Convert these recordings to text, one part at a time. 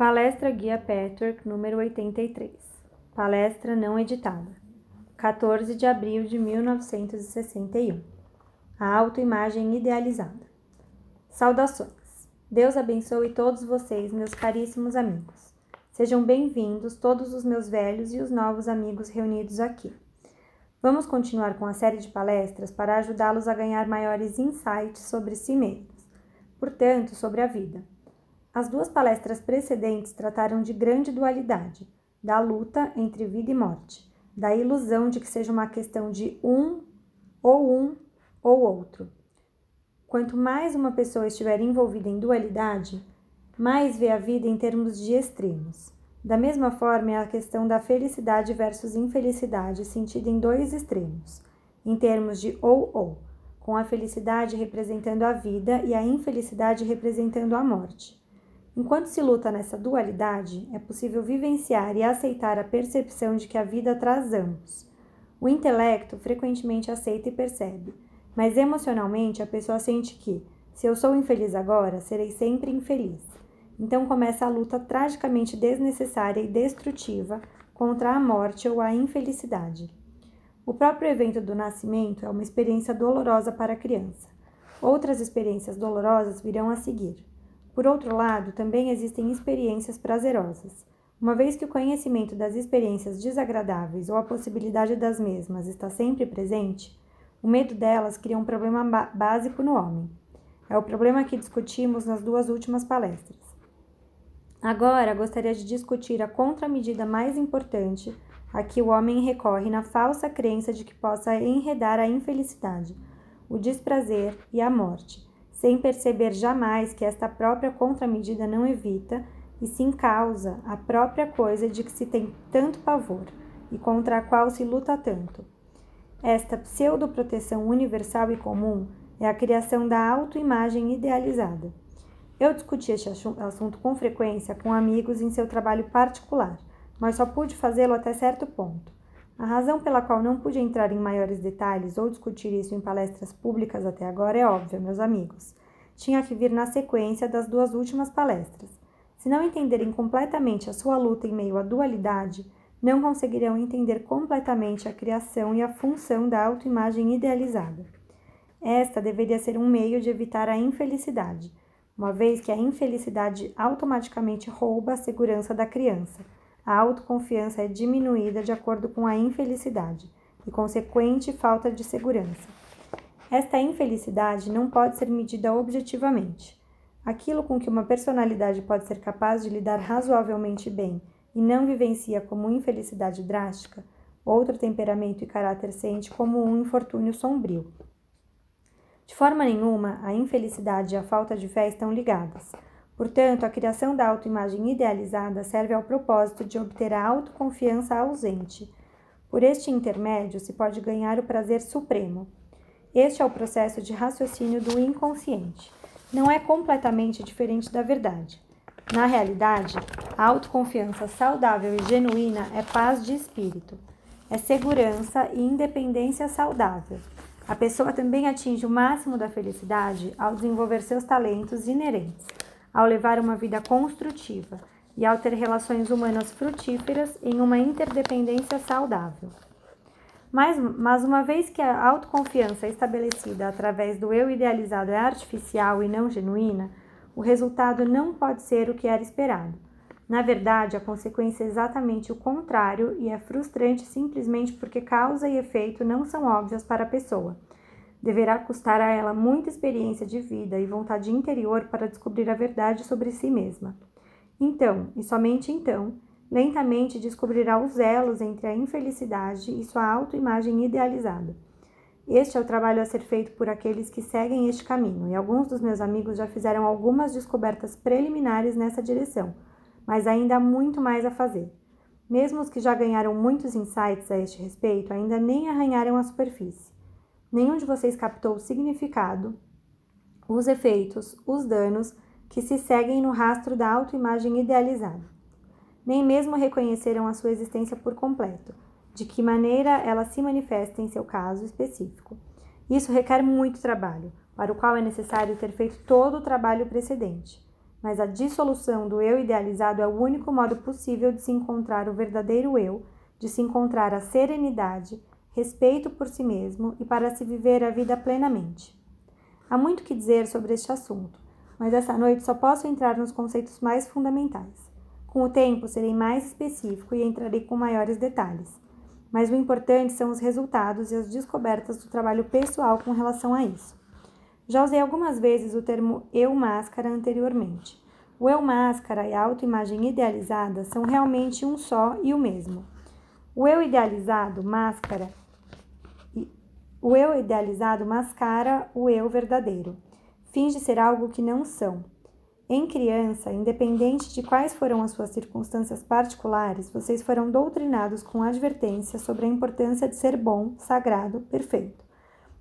Palestra Guia Patchwork número 83. Palestra não editada. 14 de abril de 1961. A autoimagem idealizada. Saudações. Deus abençoe todos vocês, meus caríssimos amigos. Sejam bem-vindos todos os meus velhos e os novos amigos reunidos aqui. Vamos continuar com a série de palestras para ajudá-los a ganhar maiores insights sobre si mesmos, portanto, sobre a vida. As duas palestras precedentes trataram de grande dualidade, da luta entre vida e morte, da ilusão de que seja uma questão de um ou um ou outro. Quanto mais uma pessoa estiver envolvida em dualidade, mais vê a vida em termos de extremos. Da mesma forma, é a questão da felicidade versus infelicidade sentida em dois extremos, em termos de ou-ou, com a felicidade representando a vida e a infelicidade representando a morte. Enquanto se luta nessa dualidade, é possível vivenciar e aceitar a percepção de que a vida traz ambos. O intelecto frequentemente aceita e percebe, mas emocionalmente a pessoa sente que, se eu sou infeliz agora, serei sempre infeliz. Então começa a luta tragicamente desnecessária e destrutiva contra a morte ou a infelicidade. O próprio evento do nascimento é uma experiência dolorosa para a criança. Outras experiências dolorosas virão a seguir. Por outro lado, também existem experiências prazerosas. Uma vez que o conhecimento das experiências desagradáveis ou a possibilidade das mesmas está sempre presente, o medo delas cria um problema básico no homem. É o problema que discutimos nas duas últimas palestras. Agora, gostaria de discutir a contramedida mais importante a que o homem recorre na falsa crença de que possa enredar a infelicidade, o desprazer e a morte sem perceber jamais que esta própria contramedida não evita e sim causa a própria coisa de que se tem tanto pavor e contra a qual se luta tanto. Esta pseudo-proteção universal e comum é a criação da autoimagem idealizada. Eu discuti este assunto com frequência com amigos em seu trabalho particular, mas só pude fazê-lo até certo ponto. A razão pela qual não pude entrar em maiores detalhes ou discutir isso em palestras públicas até agora é óbvia, meus amigos. Tinha que vir na sequência das duas últimas palestras. Se não entenderem completamente a sua luta em meio à dualidade, não conseguirão entender completamente a criação e a função da autoimagem idealizada. Esta deveria ser um meio de evitar a infelicidade, uma vez que a infelicidade automaticamente rouba a segurança da criança a autoconfiança é diminuída de acordo com a infelicidade e consequente falta de segurança. Esta infelicidade não pode ser medida objetivamente. Aquilo com que uma personalidade pode ser capaz de lidar razoavelmente bem e não vivencia como infelicidade drástica, outro temperamento e caráter sente como um infortúnio sombrio. De forma nenhuma, a infelicidade e a falta de fé estão ligadas. Portanto, a criação da autoimagem idealizada serve ao propósito de obter a autoconfiança ausente. Por este intermédio, se pode ganhar o prazer supremo. Este é o processo de raciocínio do inconsciente. Não é completamente diferente da verdade. Na realidade, a autoconfiança saudável e genuína é paz de espírito, é segurança e independência saudável. A pessoa também atinge o máximo da felicidade ao desenvolver seus talentos inerentes ao levar uma vida construtiva e ao ter relações humanas frutíferas em uma interdependência saudável. Mas, mas uma vez que a autoconfiança é estabelecida através do eu idealizado é artificial e não genuína, o resultado não pode ser o que era esperado. Na verdade, a consequência é exatamente o contrário e é frustrante simplesmente porque causa e efeito não são óbvios para a pessoa Deverá custar a ela muita experiência de vida e vontade interior para descobrir a verdade sobre si mesma. Então, e somente então, lentamente descobrirá os elos entre a infelicidade e sua autoimagem idealizada. Este é o trabalho a ser feito por aqueles que seguem este caminho, e alguns dos meus amigos já fizeram algumas descobertas preliminares nessa direção, mas ainda há muito mais a fazer. Mesmo os que já ganharam muitos insights a este respeito ainda nem arranharam a superfície. Nenhum de vocês captou o significado, os efeitos, os danos que se seguem no rastro da autoimagem idealizada. Nem mesmo reconheceram a sua existência por completo, de que maneira ela se manifesta em seu caso específico. Isso requer muito trabalho, para o qual é necessário ter feito todo o trabalho precedente. mas a dissolução do eu idealizado é o único modo possível de se encontrar o verdadeiro eu, de se encontrar a serenidade, respeito por si mesmo e para se viver a vida plenamente. Há muito que dizer sobre este assunto, mas essa noite só posso entrar nos conceitos mais fundamentais. Com o tempo serei mais específico e entrarei com maiores detalhes. Mas o importante são os resultados e as descobertas do trabalho pessoal com relação a isso. Já usei algumas vezes o termo eu máscara anteriormente. O eu máscara e a autoimagem idealizada são realmente um só e o mesmo. O eu idealizado máscara o eu idealizado mascara o eu verdadeiro. Finge ser algo que não são. Em criança, independente de quais foram as suas circunstâncias particulares, vocês foram doutrinados com advertência sobre a importância de ser bom, sagrado, perfeito.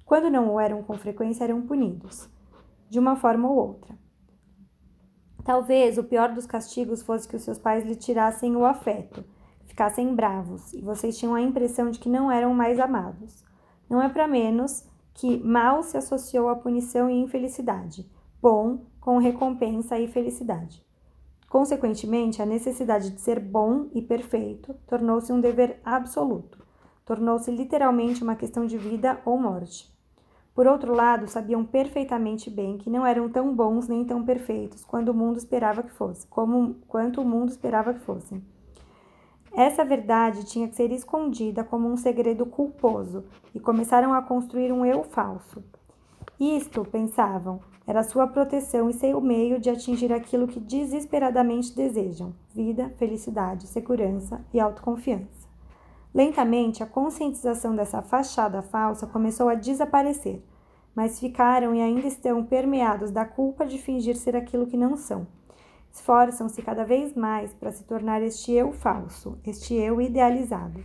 Quando não o eram com frequência, eram punidos, de uma forma ou outra. Talvez o pior dos castigos fosse que os seus pais lhe tirassem o afeto, ficassem bravos, e vocês tinham a impressão de que não eram mais amados. Não é para menos que mal se associou à punição e infelicidade, bom com recompensa e felicidade. Consequentemente, a necessidade de ser bom e perfeito tornou-se um dever absoluto, tornou-se literalmente uma questão de vida ou morte. Por outro lado, sabiam perfeitamente bem que não eram tão bons nem tão perfeitos o mundo esperava que fosse, como quanto o mundo esperava que fossem. Essa verdade tinha que ser escondida como um segredo culposo e começaram a construir um eu falso. Isto, pensavam, era sua proteção e seu meio de atingir aquilo que desesperadamente desejam: vida, felicidade, segurança e autoconfiança. Lentamente, a conscientização dessa fachada falsa começou a desaparecer, mas ficaram e ainda estão permeados da culpa de fingir ser aquilo que não são. Esforçam-se cada vez mais para se tornar este eu falso, este eu idealizado.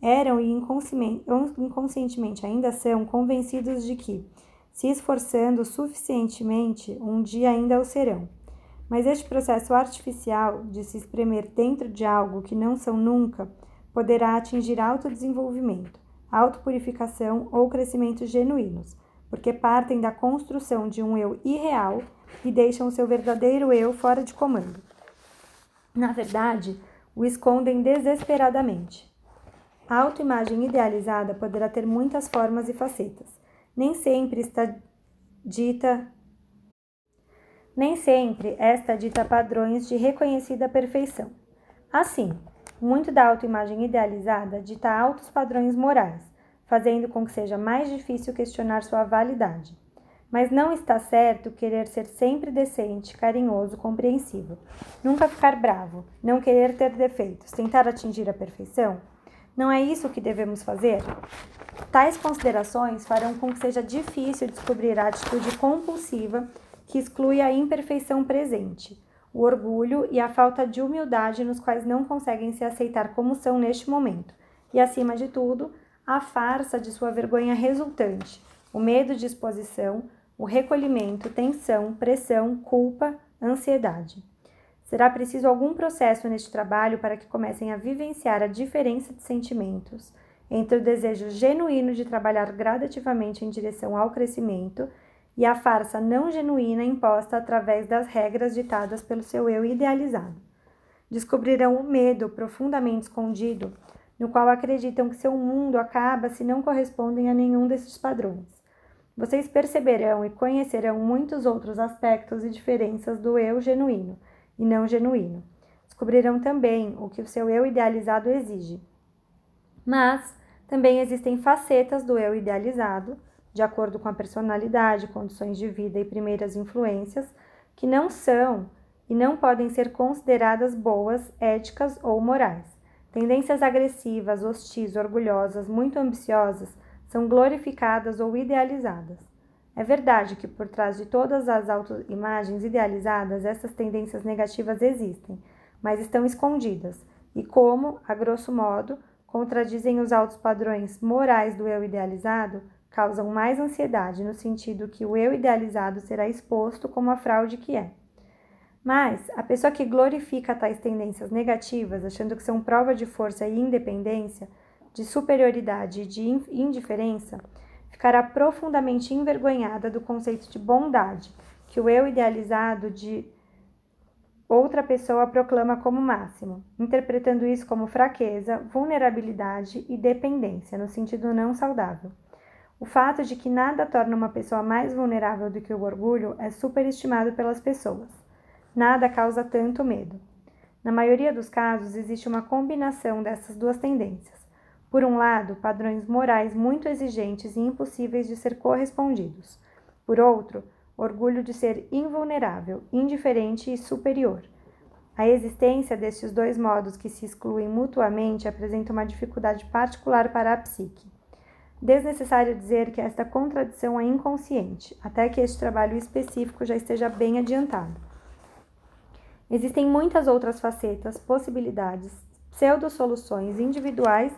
Eram e inconscientemente ainda são convencidos de que, se esforçando suficientemente, um dia ainda o serão. Mas este processo artificial de se espremer dentro de algo que não são nunca poderá atingir autodesenvolvimento, autopurificação ou crescimento genuínos, porque partem da construção de um eu irreal e deixam seu verdadeiro eu fora de comando. Na verdade, o escondem desesperadamente. A autoimagem idealizada poderá ter muitas formas e facetas. Nem sempre está dita nem sempre esta dita padrões de reconhecida perfeição. Assim, muito da autoimagem idealizada dita altos padrões morais, fazendo com que seja mais difícil questionar sua validade. Mas não está certo querer ser sempre decente, carinhoso, compreensivo. Nunca ficar bravo, não querer ter defeitos, tentar atingir a perfeição? Não é isso que devemos fazer? Tais considerações farão com que seja difícil descobrir a atitude compulsiva que exclui a imperfeição presente o orgulho e a falta de humildade nos quais não conseguem se aceitar como são neste momento, e acima de tudo, a farsa de sua vergonha resultante, o medo de exposição, o recolhimento, tensão, pressão, culpa, ansiedade. Será preciso algum processo neste trabalho para que comecem a vivenciar a diferença de sentimentos entre o desejo genuíno de trabalhar gradativamente em direção ao crescimento e a farsa não genuína imposta através das regras ditadas pelo seu eu idealizado. Descobrirão o medo profundamente escondido, no qual acreditam que seu mundo acaba se não correspondem a nenhum desses padrões. Vocês perceberão e conhecerão muitos outros aspectos e diferenças do eu genuíno e não genuíno. Descobrirão também o que o seu eu idealizado exige. Mas também existem facetas do eu idealizado de acordo com a personalidade, condições de vida e primeiras influências, que não são e não podem ser consideradas boas, éticas ou morais. Tendências agressivas, hostis, orgulhosas, muito ambiciosas são glorificadas ou idealizadas. É verdade que por trás de todas as autoimagens idealizadas, essas tendências negativas existem, mas estão escondidas e, como, a grosso modo, contradizem os altos padrões morais do eu idealizado, causam mais ansiedade, no sentido que o eu idealizado será exposto como a fraude que é. Mas a pessoa que glorifica tais tendências negativas, achando que são prova de força e independência, de superioridade e de indiferença, ficará profundamente envergonhada do conceito de bondade que o eu idealizado de outra pessoa proclama como máximo, interpretando isso como fraqueza, vulnerabilidade e dependência, no sentido não saudável. O fato de que nada torna uma pessoa mais vulnerável do que o orgulho é superestimado pelas pessoas. Nada causa tanto medo. Na maioria dos casos, existe uma combinação dessas duas tendências. Por um lado, padrões morais muito exigentes e impossíveis de ser correspondidos. Por outro, orgulho de ser invulnerável, indiferente e superior. A existência destes dois modos que se excluem mutuamente apresenta uma dificuldade particular para a psique. Desnecessário dizer que esta contradição é inconsciente, até que este trabalho específico já esteja bem adiantado. Existem muitas outras facetas, possibilidades, pseudo-soluções individuais,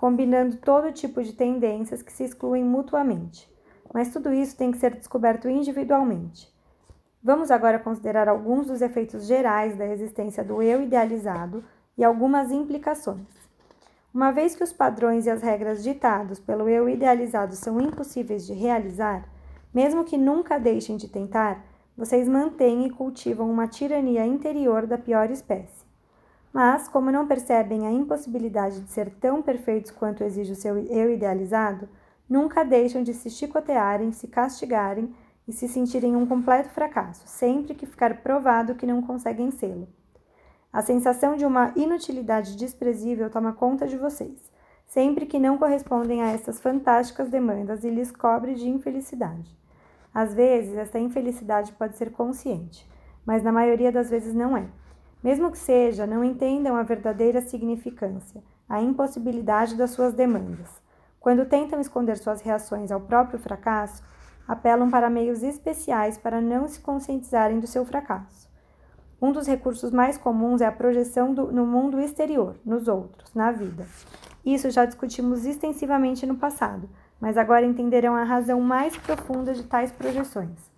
combinando todo tipo de tendências que se excluem mutuamente. Mas tudo isso tem que ser descoberto individualmente. Vamos agora considerar alguns dos efeitos gerais da existência do eu idealizado e algumas implicações. Uma vez que os padrões e as regras ditados pelo eu idealizado são impossíveis de realizar, mesmo que nunca deixem de tentar, vocês mantêm e cultivam uma tirania interior da pior espécie. Mas, como não percebem a impossibilidade de ser tão perfeitos quanto exige o seu eu idealizado, nunca deixam de se chicotearem, se castigarem e se sentirem um completo fracasso, sempre que ficar provado que não conseguem sê-lo. A sensação de uma inutilidade desprezível toma conta de vocês, sempre que não correspondem a essas fantásticas demandas e lhes cobre de infelicidade. Às vezes, esta infelicidade pode ser consciente, mas na maioria das vezes não é. Mesmo que seja, não entendam a verdadeira significância, a impossibilidade das suas demandas. Quando tentam esconder suas reações ao próprio fracasso, apelam para meios especiais para não se conscientizarem do seu fracasso. Um dos recursos mais comuns é a projeção do, no mundo exterior, nos outros, na vida. Isso já discutimos extensivamente no passado, mas agora entenderão a razão mais profunda de tais projeções.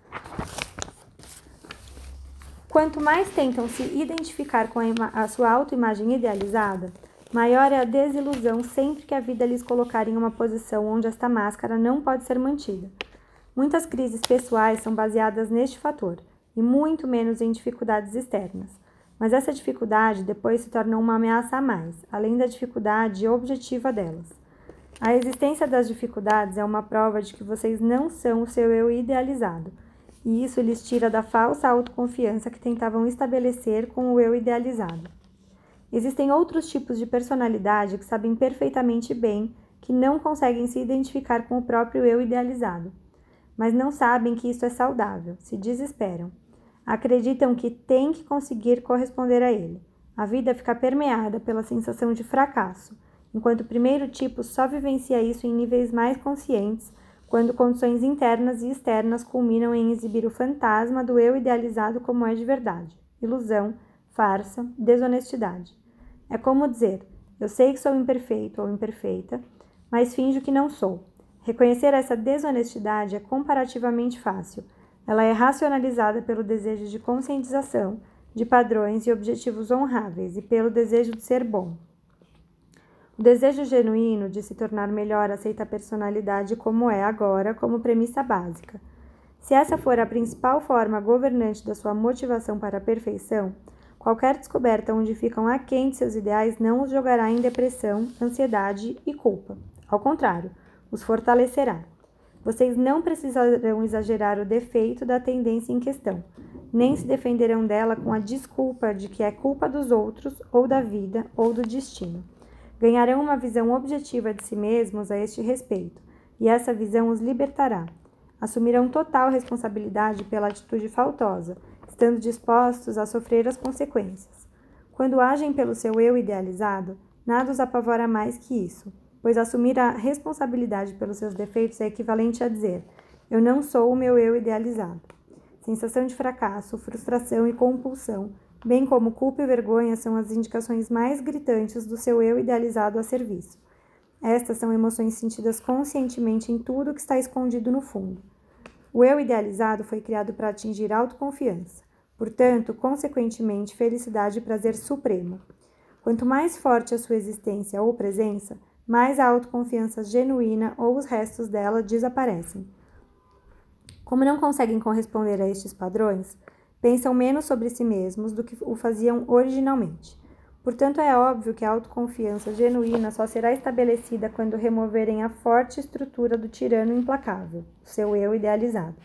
Quanto mais tentam se identificar com a, a sua autoimagem idealizada, maior é a desilusão sempre que a vida lhes colocar em uma posição onde esta máscara não pode ser mantida. Muitas crises pessoais são baseadas neste fator e muito menos em dificuldades externas. Mas essa dificuldade depois se torna uma ameaça a mais, além da dificuldade objetiva delas. A existência das dificuldades é uma prova de que vocês não são o seu eu idealizado, e isso lhes tira da falsa autoconfiança que tentavam estabelecer com o eu idealizado. Existem outros tipos de personalidade que sabem perfeitamente bem que não conseguem se identificar com o próprio eu idealizado, mas não sabem que isso é saudável, se desesperam acreditam que têm que conseguir corresponder a ele. A vida fica permeada pela sensação de fracasso, enquanto o primeiro tipo só vivencia isso em níveis mais conscientes, quando condições internas e externas culminam em exibir o fantasma do eu idealizado como é de verdade, ilusão, farsa, desonestidade. É como dizer: eu sei que sou imperfeito ou imperfeita, mas finjo que não sou. Reconhecer essa desonestidade é comparativamente fácil ela é racionalizada pelo desejo de conscientização de padrões e objetivos honráveis e pelo desejo de ser bom. O desejo genuíno de se tornar melhor aceita a personalidade como é agora, como premissa básica. Se essa for a principal forma governante da sua motivação para a perfeição, qualquer descoberta onde ficam aquém de seus ideais não os jogará em depressão, ansiedade e culpa. Ao contrário, os fortalecerá. Vocês não precisarão exagerar o defeito da tendência em questão, nem se defenderão dela com a desculpa de que é culpa dos outros, ou da vida, ou do destino. Ganharão uma visão objetiva de si mesmos a este respeito, e essa visão os libertará. Assumirão total responsabilidade pela atitude faltosa, estando dispostos a sofrer as consequências. Quando agem pelo seu eu idealizado, nada os apavora mais que isso pois assumir a responsabilidade pelos seus defeitos é equivalente a dizer: eu não sou o meu eu idealizado. Sensação de fracasso, frustração e compulsão, bem como culpa e vergonha, são as indicações mais gritantes do seu eu idealizado a serviço. Estas são emoções sentidas conscientemente em tudo que está escondido no fundo. O eu idealizado foi criado para atingir autoconfiança, portanto, consequentemente, felicidade e prazer supremo. Quanto mais forte a sua existência ou presença, mais a autoconfiança genuína ou os restos dela desaparecem. Como não conseguem corresponder a estes padrões, Pensam menos sobre si mesmos do que o faziam originalmente. Portanto, é óbvio que a autoconfiança genuína só será estabelecida quando removerem a forte estrutura do tirano implacável, seu eu idealizado.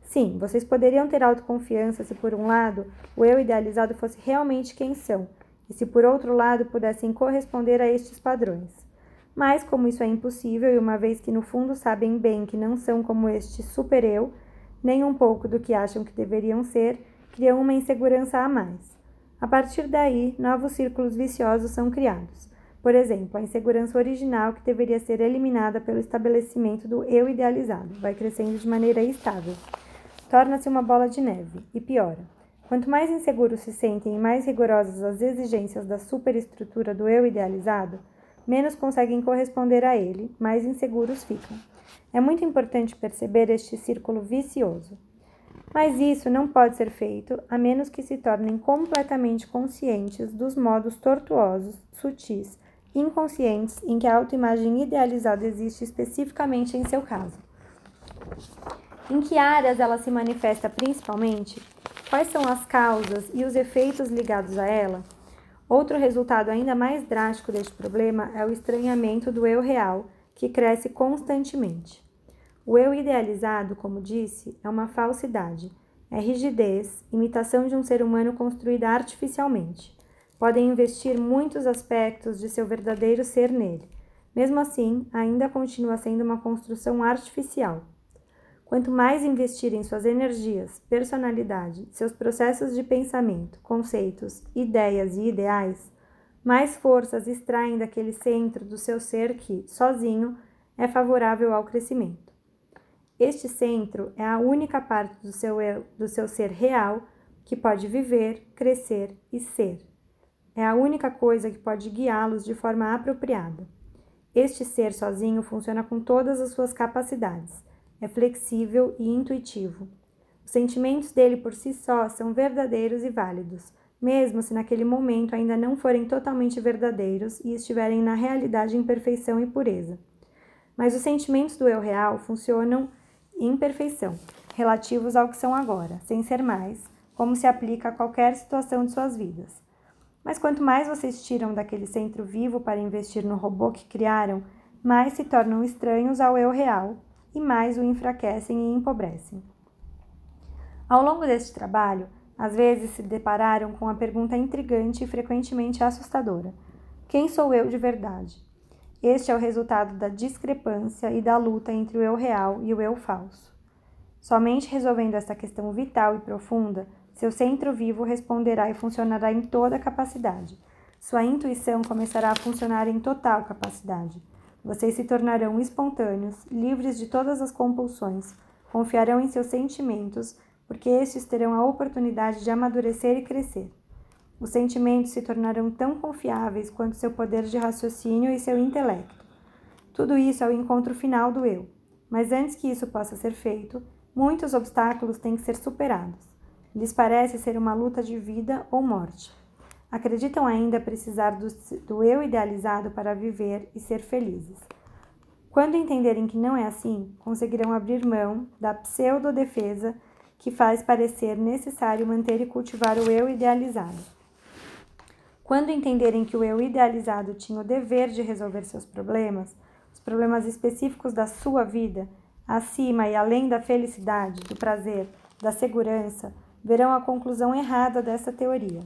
Sim, vocês poderiam ter autoconfiança se, por um lado, o eu idealizado fosse realmente quem são, e se, por outro lado, pudessem corresponder a estes padrões. Mas, como isso é impossível, e uma vez que no fundo sabem bem que não são como este super-eu, nem um pouco do que acham que deveriam ser, criam uma insegurança a mais. A partir daí, novos círculos viciosos são criados. Por exemplo, a insegurança original, que deveria ser eliminada pelo estabelecimento do eu idealizado, vai crescendo de maneira estável. Torna-se uma bola de neve e piora. Quanto mais inseguros se sentem e mais rigorosas as exigências da superestrutura do eu idealizado, menos conseguem corresponder a ele, mais inseguros ficam. É muito importante perceber este círculo vicioso. Mas isso não pode ser feito a menos que se tornem completamente conscientes dos modos tortuosos, sutis, inconscientes em que a autoimagem idealizada existe especificamente em seu caso. Em que áreas ela se manifesta principalmente? Quais são as causas e os efeitos ligados a ela? Outro resultado ainda mais drástico deste problema é o estranhamento do eu real, que cresce constantemente. O eu idealizado, como disse, é uma falsidade, é rigidez, imitação de um ser humano construída artificialmente. Podem investir muitos aspectos de seu verdadeiro ser nele. Mesmo assim, ainda continua sendo uma construção artificial. Quanto mais investirem suas energias, personalidade, seus processos de pensamento, conceitos, ideias e ideais, mais forças extraem daquele centro do seu ser que, sozinho, é favorável ao crescimento. Este centro é a única parte do seu, do seu ser real que pode viver, crescer e ser. É a única coisa que pode guiá-los de forma apropriada. Este ser sozinho funciona com todas as suas capacidades, é flexível e intuitivo. Os sentimentos dele por si só são verdadeiros e válidos, mesmo se naquele momento ainda não forem totalmente verdadeiros e estiverem na realidade em perfeição e pureza. Mas os sentimentos do eu real funcionam imperfeição, relativos ao que são agora, sem ser mais, como se aplica a qualquer situação de suas vidas. Mas quanto mais vocês tiram daquele centro vivo para investir no robô que criaram, mais se tornam estranhos ao eu real e mais o enfraquecem e empobrecem. Ao longo deste trabalho, às vezes se depararam com a pergunta intrigante e frequentemente assustadora: Quem sou eu de verdade? Este é o resultado da discrepância e da luta entre o eu real e o eu falso. Somente resolvendo essa questão vital e profunda, seu centro vivo responderá e funcionará em toda capacidade. Sua intuição começará a funcionar em total capacidade. Vocês se tornarão espontâneos, livres de todas as compulsões, confiarão em seus sentimentos, porque estes terão a oportunidade de amadurecer e crescer. Os sentimentos se tornarão tão confiáveis quanto seu poder de raciocínio e seu intelecto. Tudo isso é o encontro final do eu. Mas antes que isso possa ser feito, muitos obstáculos têm que ser superados. Lhes parece ser uma luta de vida ou morte. Acreditam ainda precisar do, do eu idealizado para viver e ser felizes. Quando entenderem que não é assim, conseguirão abrir mão da pseudo-defesa que faz parecer necessário manter e cultivar o eu idealizado. Quando entenderem que o eu idealizado tinha o dever de resolver seus problemas, os problemas específicos da sua vida, acima e além da felicidade, do prazer, da segurança, verão a conclusão errada dessa teoria.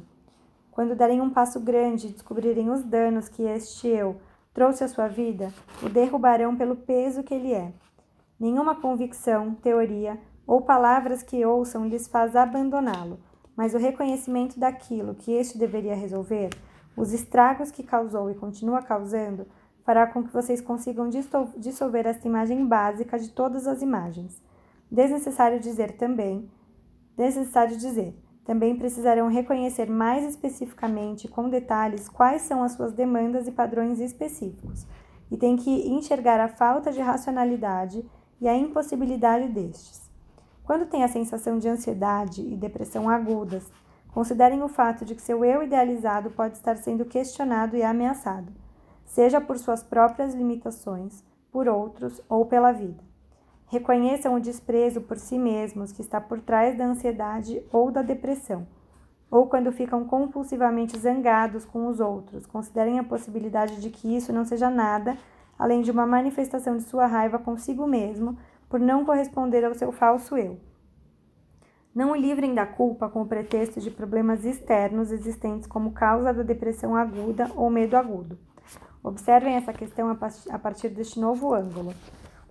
Quando derem um passo grande e descobrirem os danos que este eu trouxe à sua vida, o derrubarão pelo peso que ele é. Nenhuma convicção, teoria ou palavras que ouçam lhes faz abandoná-lo, mas o reconhecimento daquilo que este deveria resolver, os estragos que causou e continua causando, fará com que vocês consigam dissolver esta imagem básica de todas as imagens. Desnecessário dizer também, desnecessário dizer, também precisarão reconhecer mais especificamente, com detalhes, quais são as suas demandas e padrões específicos, e têm que enxergar a falta de racionalidade e a impossibilidade destes. Quando tem a sensação de ansiedade e depressão agudas, considerem o fato de que seu eu idealizado pode estar sendo questionado e ameaçado, seja por suas próprias limitações, por outros ou pela vida. Reconheçam o desprezo por si mesmos que está por trás da ansiedade ou da depressão. Ou quando ficam compulsivamente zangados com os outros, considerem a possibilidade de que isso não seja nada além de uma manifestação de sua raiva consigo mesmo por não corresponder ao seu falso eu. Não o livrem da culpa com o pretexto de problemas externos existentes como causa da depressão aguda ou medo agudo. Observem essa questão a partir deste novo ângulo.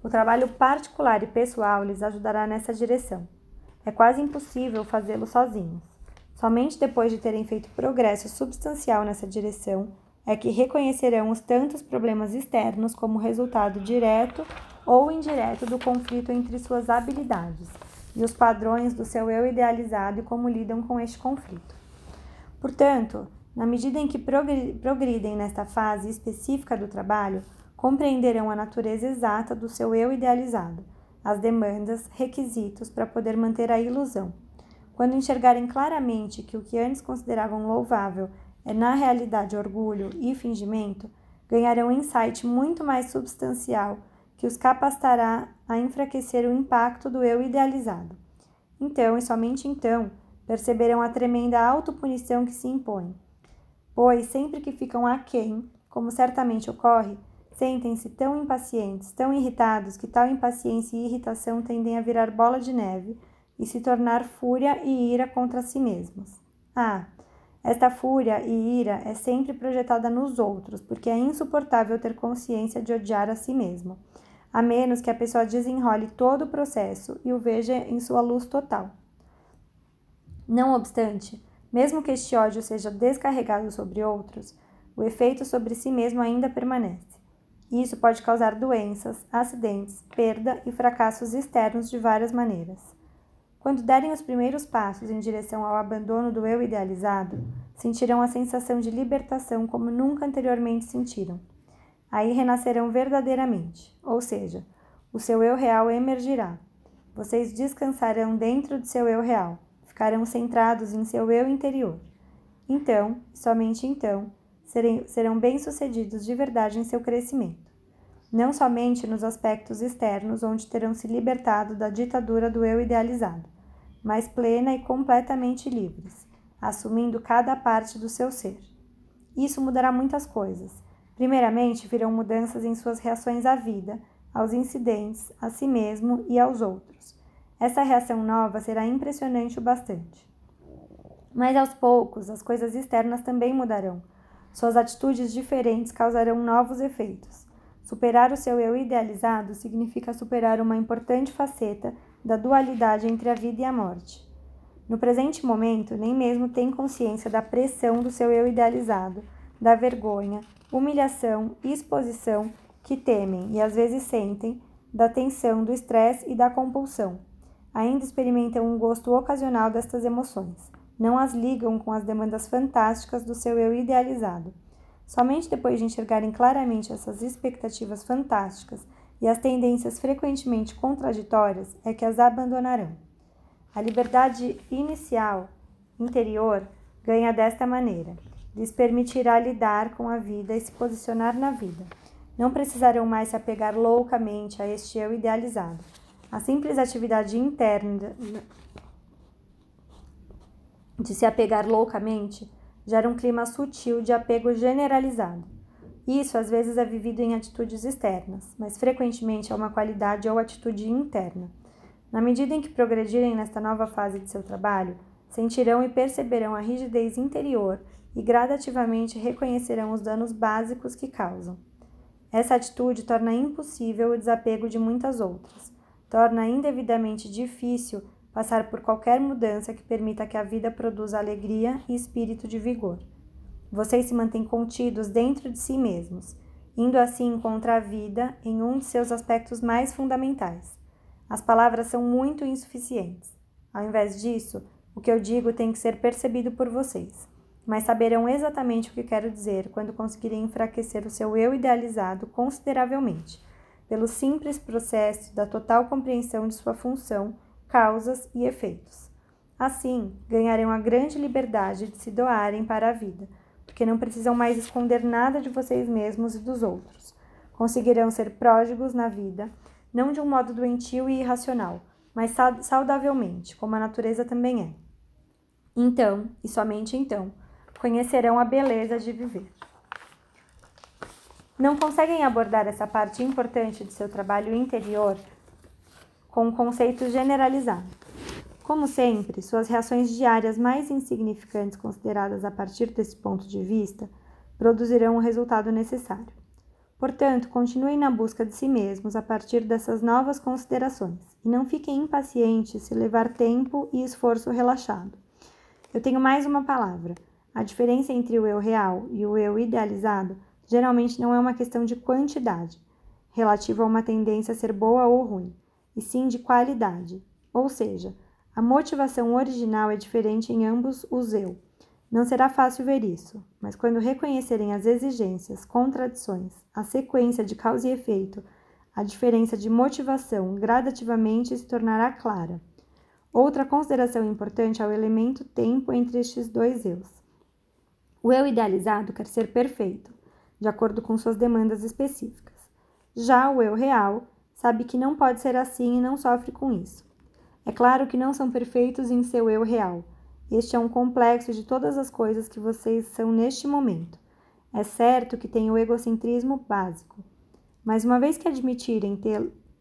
O trabalho particular e pessoal lhes ajudará nessa direção. É quase impossível fazê-lo sozinhos. Somente depois de terem feito progresso substancial nessa direção é que reconhecerão os tantos problemas externos como resultado direto ou indireto do conflito entre suas habilidades e os padrões do seu eu idealizado e como lidam com este conflito. Portanto, na medida em que progridem nesta fase específica do trabalho, compreenderão a natureza exata do seu eu idealizado, as demandas, requisitos para poder manter a ilusão. Quando enxergarem claramente que o que antes consideravam louvável é na realidade orgulho e fingimento, ganharão um insight muito mais substancial que os capacitará a enfraquecer o impacto do eu idealizado. Então, e somente então, perceberão a tremenda autopunição que se impõe. Pois, sempre que ficam aquém, como certamente ocorre, sentem-se tão impacientes, tão irritados, que tal impaciência e irritação tendem a virar bola de neve e se tornar fúria e ira contra si mesmos. Ah, esta fúria e ira é sempre projetada nos outros, porque é insuportável ter consciência de odiar a si mesmo a menos que a pessoa desenrole todo o processo e o veja em sua luz total. Não obstante, mesmo que este ódio seja descarregado sobre outros, o efeito sobre si mesmo ainda permanece. Isso pode causar doenças, acidentes, perda e fracassos externos de várias maneiras. Quando derem os primeiros passos em direção ao abandono do eu idealizado, sentirão a sensação de libertação como nunca anteriormente sentiram aí renascerão verdadeiramente, ou seja, o seu eu real emergirá. Vocês descansarão dentro de seu eu real, ficarão centrados em seu eu interior. Então, somente então, serão bem-sucedidos de verdade em seu crescimento. Não somente nos aspectos externos, onde terão se libertado da ditadura do eu idealizado, mas plena e completamente livres, assumindo cada parte do seu ser. Isso mudará muitas coisas Primeiramente, virão mudanças em suas reações à vida, aos incidentes, a si mesmo e aos outros. Essa reação nova será impressionante o bastante. Mas aos poucos, as coisas externas também mudarão. Suas atitudes diferentes causarão novos efeitos. Superar o seu eu idealizado significa superar uma importante faceta da dualidade entre a vida e a morte. No presente momento, nem mesmo tem consciência da pressão do seu eu idealizado, da vergonha, humilhação e exposição que temem e às vezes sentem, da tensão, do estresse e da compulsão. Ainda experimentam um gosto ocasional destas emoções. Não as ligam com as demandas fantásticas do seu eu idealizado. Somente depois de enxergarem claramente essas expectativas fantásticas e as tendências frequentemente contraditórias é que as abandonarão. A liberdade inicial, interior, ganha desta maneira lhes permitirá lidar com a vida e se posicionar na vida. Não precisarão mais se apegar loucamente a este eu idealizado. A simples atividade interna de se apegar loucamente gera um clima sutil de apego generalizado. Isso às vezes é vivido em atitudes externas, mas frequentemente é uma qualidade ou atitude interna. Na medida em que progredirem nesta nova fase de seu trabalho, sentirão e perceberão a rigidez interior e gradativamente reconhecerão os danos básicos que causam. Essa atitude torna impossível o desapego de muitas outras, torna indevidamente difícil passar por qualquer mudança que permita que a vida produza alegria e espírito de vigor. Vocês se mantêm contidos dentro de si mesmos, indo assim contra a vida em um de seus aspectos mais fundamentais. As palavras são muito insuficientes. Ao invés disso, o que eu digo tem que ser percebido por vocês mas saberão exatamente o que quero dizer quando conseguirem enfraquecer o seu eu idealizado consideravelmente, pelo simples processo da total compreensão de sua função, causas e efeitos. Assim, ganharão a grande liberdade de se doarem para a vida, porque não precisam mais esconder nada de vocês mesmos e dos outros. Conseguirão ser pródigos na vida, não de um modo doentio e irracional, mas saudavelmente, como a natureza também é. Então, e somente então, conhecerão a beleza de viver. Não conseguem abordar essa parte importante de seu trabalho interior com um conceito generalizado. Como sempre, suas reações diárias mais insignificantes consideradas a partir desse ponto de vista produzirão o resultado necessário. Portanto, continuem na busca de si mesmos a partir dessas novas considerações e não fiquem impacientes se levar tempo e esforço relaxado. Eu tenho mais uma palavra. A diferença entre o eu real e o eu idealizado geralmente não é uma questão de quantidade, relativa a uma tendência a ser boa ou ruim e sim de qualidade. Ou seja, a motivação original é diferente em ambos os eu. Não será fácil ver isso, mas quando reconhecerem as exigências, contradições, a sequência de causa e efeito, a diferença de motivação gradativamente se tornará clara. Outra consideração importante é o elemento tempo entre estes dois eus. O eu idealizado quer ser perfeito, de acordo com suas demandas específicas. Já o eu real sabe que não pode ser assim e não sofre com isso. É claro que não são perfeitos em seu eu real. Este é um complexo de todas as coisas que vocês são neste momento. É certo que tem o egocentrismo básico, mas uma vez que admitirem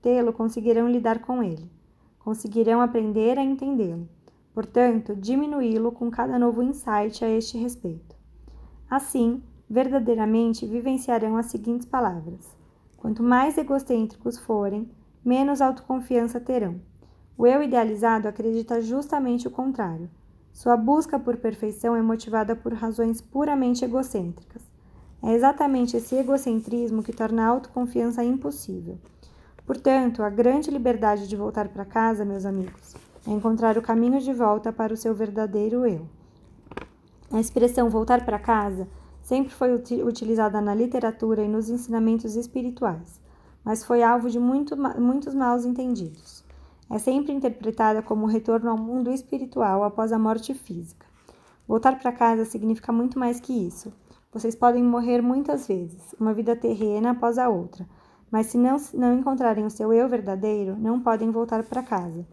tê-lo, conseguirão lidar com ele. Conseguirão aprender a entendê-lo. Portanto, diminuí-lo com cada novo insight a este respeito. Assim, verdadeiramente vivenciarão as seguintes palavras: Quanto mais egocêntricos forem, menos autoconfiança terão. O eu idealizado acredita justamente o contrário. Sua busca por perfeição é motivada por razões puramente egocêntricas. É exatamente esse egocentrismo que torna a autoconfiança impossível. Portanto, a grande liberdade de voltar para casa, meus amigos, é encontrar o caminho de volta para o seu verdadeiro eu. A expressão voltar para casa sempre foi utilizada na literatura e nos ensinamentos espirituais, mas foi alvo de muito, muitos maus entendidos. É sempre interpretada como o retorno ao mundo espiritual após a morte física. Voltar para casa significa muito mais que isso. Vocês podem morrer muitas vezes, uma vida terrena após a outra, mas se não, não encontrarem o seu eu verdadeiro, não podem voltar para casa.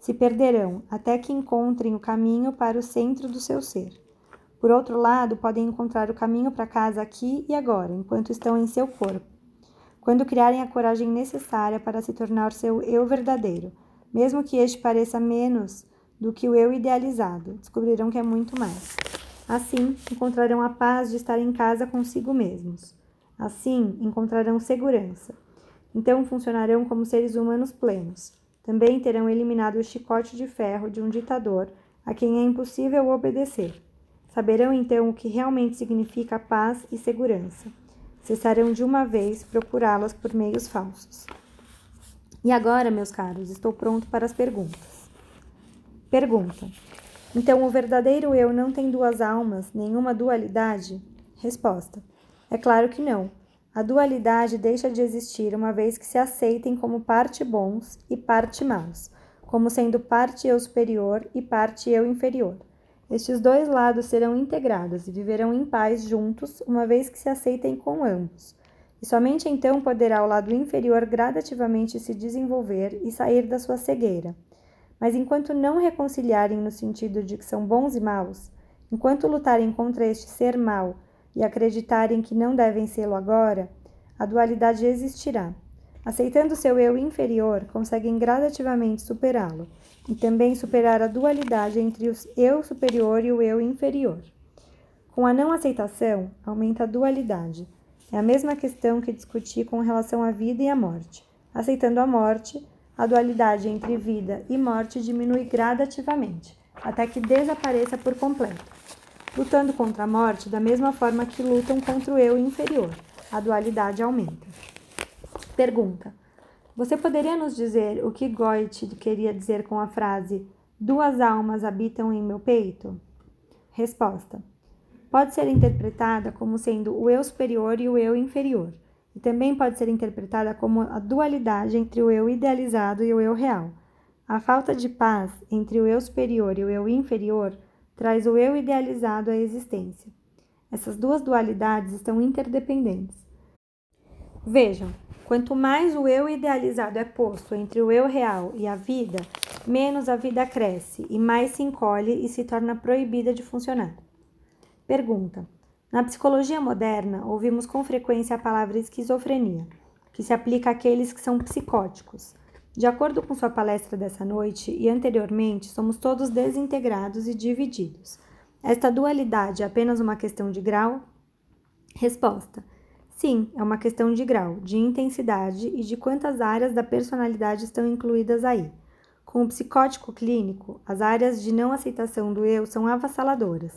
Se perderão até que encontrem o caminho para o centro do seu ser. Por outro lado, podem encontrar o caminho para casa aqui e agora, enquanto estão em seu corpo. Quando criarem a coragem necessária para se tornar seu eu verdadeiro, mesmo que este pareça menos do que o eu idealizado, descobrirão que é muito mais. Assim, encontrarão a paz de estar em casa consigo mesmos. Assim, encontrarão segurança. Então, funcionarão como seres humanos plenos. Também terão eliminado o chicote de ferro de um ditador a quem é impossível obedecer. Saberão então o que realmente significa paz e segurança. Cessarão de uma vez procurá-las por meios falsos. E agora, meus caros, estou pronto para as perguntas. Pergunta: Então o verdadeiro eu não tem duas almas, nenhuma dualidade? Resposta: É claro que não. A dualidade deixa de existir uma vez que se aceitem como parte bons e parte maus, como sendo parte eu superior e parte eu inferior. Estes dois lados serão integrados e viverão em paz juntos, uma vez que se aceitem com ambos. E somente então poderá o lado inferior gradativamente se desenvolver e sair da sua cegueira. Mas enquanto não reconciliarem no sentido de que são bons e maus, enquanto lutarem contra este ser mau e acreditarem que não devem sê-lo agora, a dualidade existirá. Aceitando seu eu inferior, conseguem gradativamente superá-lo e também superar a dualidade entre o eu superior e o eu inferior. Com a não aceitação, aumenta a dualidade. É a mesma questão que discuti com relação à vida e à morte. Aceitando a morte, a dualidade entre vida e morte diminui gradativamente, até que desapareça por completo. Lutando contra a morte da mesma forma que lutam contra o eu inferior, a dualidade aumenta. Pergunta: você poderia nos dizer o que Goethe queria dizer com a frase duas almas habitam em meu peito? Resposta: Pode ser interpretada como sendo o eu superior e o eu inferior, e também pode ser interpretada como a dualidade entre o eu idealizado e o eu real. A falta de paz entre o eu superior e o eu inferior traz o eu idealizado à existência. Essas duas dualidades estão interdependentes. Vejam, quanto mais o eu idealizado é posto entre o eu real e a vida, menos a vida cresce e mais se encolhe e se torna proibida de funcionar. Pergunta: Na psicologia moderna, ouvimos com frequência a palavra esquizofrenia, que se aplica àqueles que são psicóticos. De acordo com sua palestra dessa noite e anteriormente, somos todos desintegrados e divididos. Esta dualidade é apenas uma questão de grau? Resposta: Sim, é uma questão de grau, de intensidade e de quantas áreas da personalidade estão incluídas aí. Com o psicótico clínico, as áreas de não aceitação do eu são avassaladoras.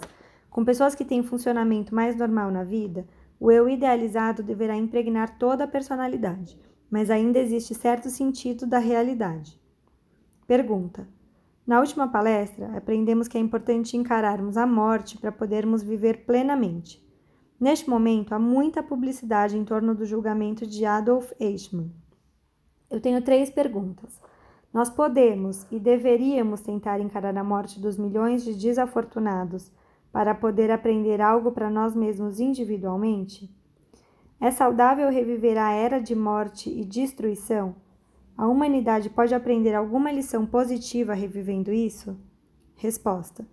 Com pessoas que têm funcionamento mais normal na vida, o eu idealizado deverá impregnar toda a personalidade mas ainda existe certo sentido da realidade. Pergunta: Na última palestra, aprendemos que é importante encararmos a morte para podermos viver plenamente. Neste momento, há muita publicidade em torno do julgamento de Adolf Eichmann. Eu tenho três perguntas. Nós podemos e deveríamos tentar encarar a morte dos milhões de desafortunados para poder aprender algo para nós mesmos individualmente? É saudável reviver a era de morte e destruição? A humanidade pode aprender alguma lição positiva revivendo isso? Resposta: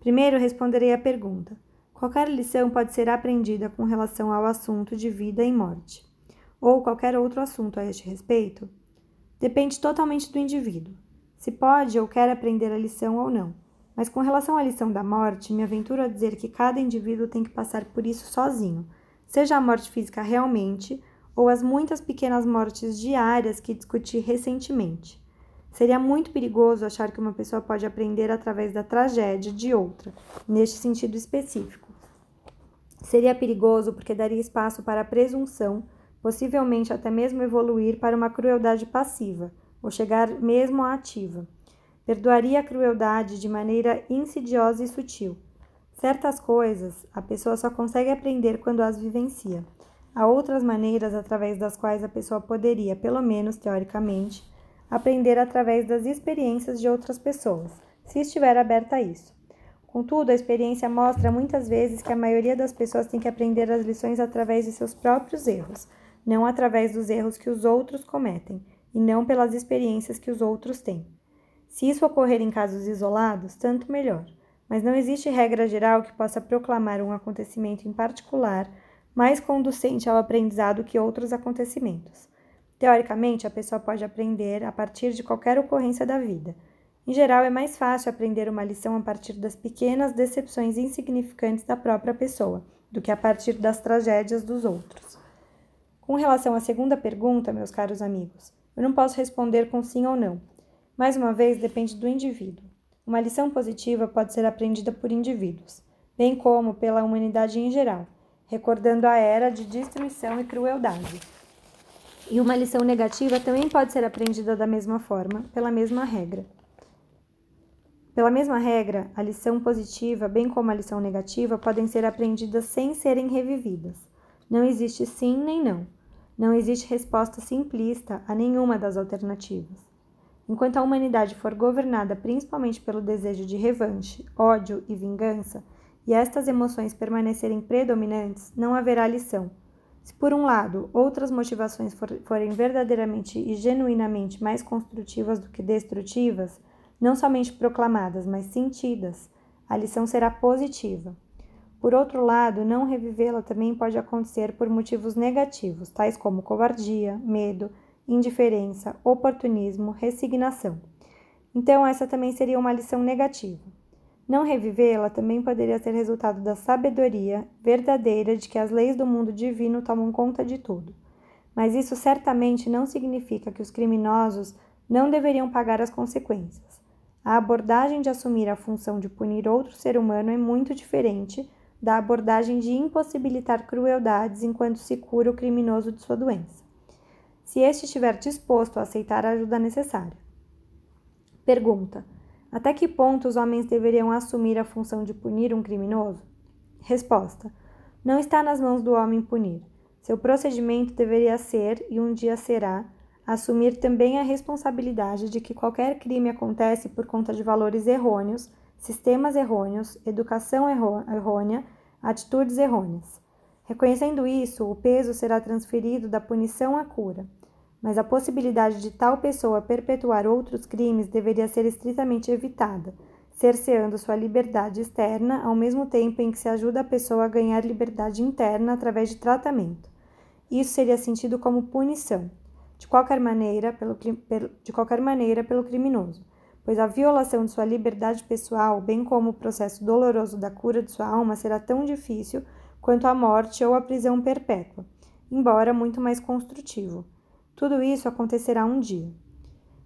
Primeiro responderei à pergunta: qualquer lição pode ser aprendida com relação ao assunto de vida e morte, ou qualquer outro assunto a este respeito? Depende totalmente do indivíduo, se pode ou quer aprender a lição ou não. Mas com relação à lição da morte, me aventuro a dizer que cada indivíduo tem que passar por isso sozinho seja a morte física realmente ou as muitas pequenas mortes diárias que discuti recentemente. Seria muito perigoso achar que uma pessoa pode aprender através da tragédia de outra, neste sentido específico. Seria perigoso porque daria espaço para a presunção, possivelmente até mesmo evoluir para uma crueldade passiva, ou chegar mesmo à ativa. Perdoaria a crueldade de maneira insidiosa e sutil Certas coisas a pessoa só consegue aprender quando as vivencia. Há outras maneiras através das quais a pessoa poderia, pelo menos teoricamente, aprender através das experiências de outras pessoas, se estiver aberta a isso. Contudo, a experiência mostra muitas vezes que a maioria das pessoas tem que aprender as lições através de seus próprios erros, não através dos erros que os outros cometem, e não pelas experiências que os outros têm. Se isso ocorrer em casos isolados, tanto melhor mas não existe regra geral que possa proclamar um acontecimento em particular mais conducente ao aprendizado que outros acontecimentos. Teoricamente, a pessoa pode aprender a partir de qualquer ocorrência da vida. Em geral, é mais fácil aprender uma lição a partir das pequenas decepções insignificantes da própria pessoa do que a partir das tragédias dos outros. Com relação à segunda pergunta, meus caros amigos, eu não posso responder com sim ou não. Mais uma vez, depende do indivíduo. Uma lição positiva pode ser aprendida por indivíduos, bem como pela humanidade em geral, recordando a era de destruição e crueldade. E uma lição negativa também pode ser aprendida da mesma forma, pela mesma regra. Pela mesma regra, a lição positiva, bem como a lição negativa, podem ser aprendidas sem serem revividas. Não existe sim nem não. Não existe resposta simplista a nenhuma das alternativas. Enquanto a humanidade for governada principalmente pelo desejo de revanche, ódio e vingança, e estas emoções permanecerem predominantes, não haverá lição. Se, por um lado, outras motivações for, forem verdadeiramente e genuinamente mais construtivas do que destrutivas, não somente proclamadas, mas sentidas, a lição será positiva. Por outro lado, não revivê-la também pode acontecer por motivos negativos, tais como covardia, medo, indiferença, oportunismo, resignação. Então, essa também seria uma lição negativa. Não revivê-la também poderia ser resultado da sabedoria verdadeira de que as leis do mundo divino tomam conta de tudo. Mas isso certamente não significa que os criminosos não deveriam pagar as consequências. A abordagem de assumir a função de punir outro ser humano é muito diferente da abordagem de impossibilitar crueldades enquanto se cura o criminoso de sua doença se este estiver disposto a aceitar a ajuda necessária. Pergunta: Até que ponto os homens deveriam assumir a função de punir um criminoso? Resposta: Não está nas mãos do homem punir. Seu procedimento deveria ser, e um dia será, assumir também a responsabilidade de que qualquer crime acontece por conta de valores errôneos, sistemas errôneos, educação errônea, atitudes errôneas. Reconhecendo isso, o peso será transferido da punição à cura, mas a possibilidade de tal pessoa perpetuar outros crimes deveria ser estritamente evitada, cerceando sua liberdade externa ao mesmo tempo em que se ajuda a pessoa a ganhar liberdade interna através de tratamento. Isso seria sentido como punição, de qualquer maneira, pelo, de qualquer maneira pelo criminoso, pois a violação de sua liberdade pessoal, bem como o processo doloroso da cura de sua alma, será tão difícil quanto a morte ou a prisão perpétua, embora muito mais construtivo. Tudo isso acontecerá um dia.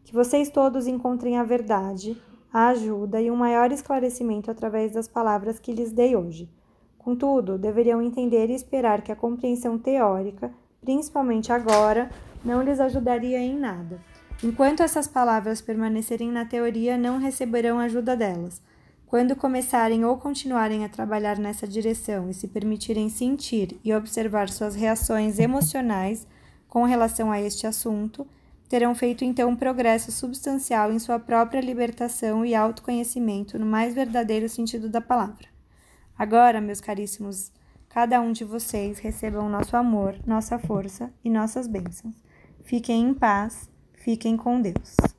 Que vocês todos encontrem a verdade, a ajuda e um maior esclarecimento através das palavras que lhes dei hoje. Contudo, deveriam entender e esperar que a compreensão teórica, principalmente agora, não lhes ajudaria em nada. Enquanto essas palavras permanecerem na teoria, não receberão ajuda delas quando começarem ou continuarem a trabalhar nessa direção e se permitirem sentir e observar suas reações emocionais com relação a este assunto, terão feito então um progresso substancial em sua própria libertação e autoconhecimento no mais verdadeiro sentido da palavra. Agora, meus caríssimos, cada um de vocês recebam nosso amor, nossa força e nossas bênçãos. Fiquem em paz, fiquem com Deus.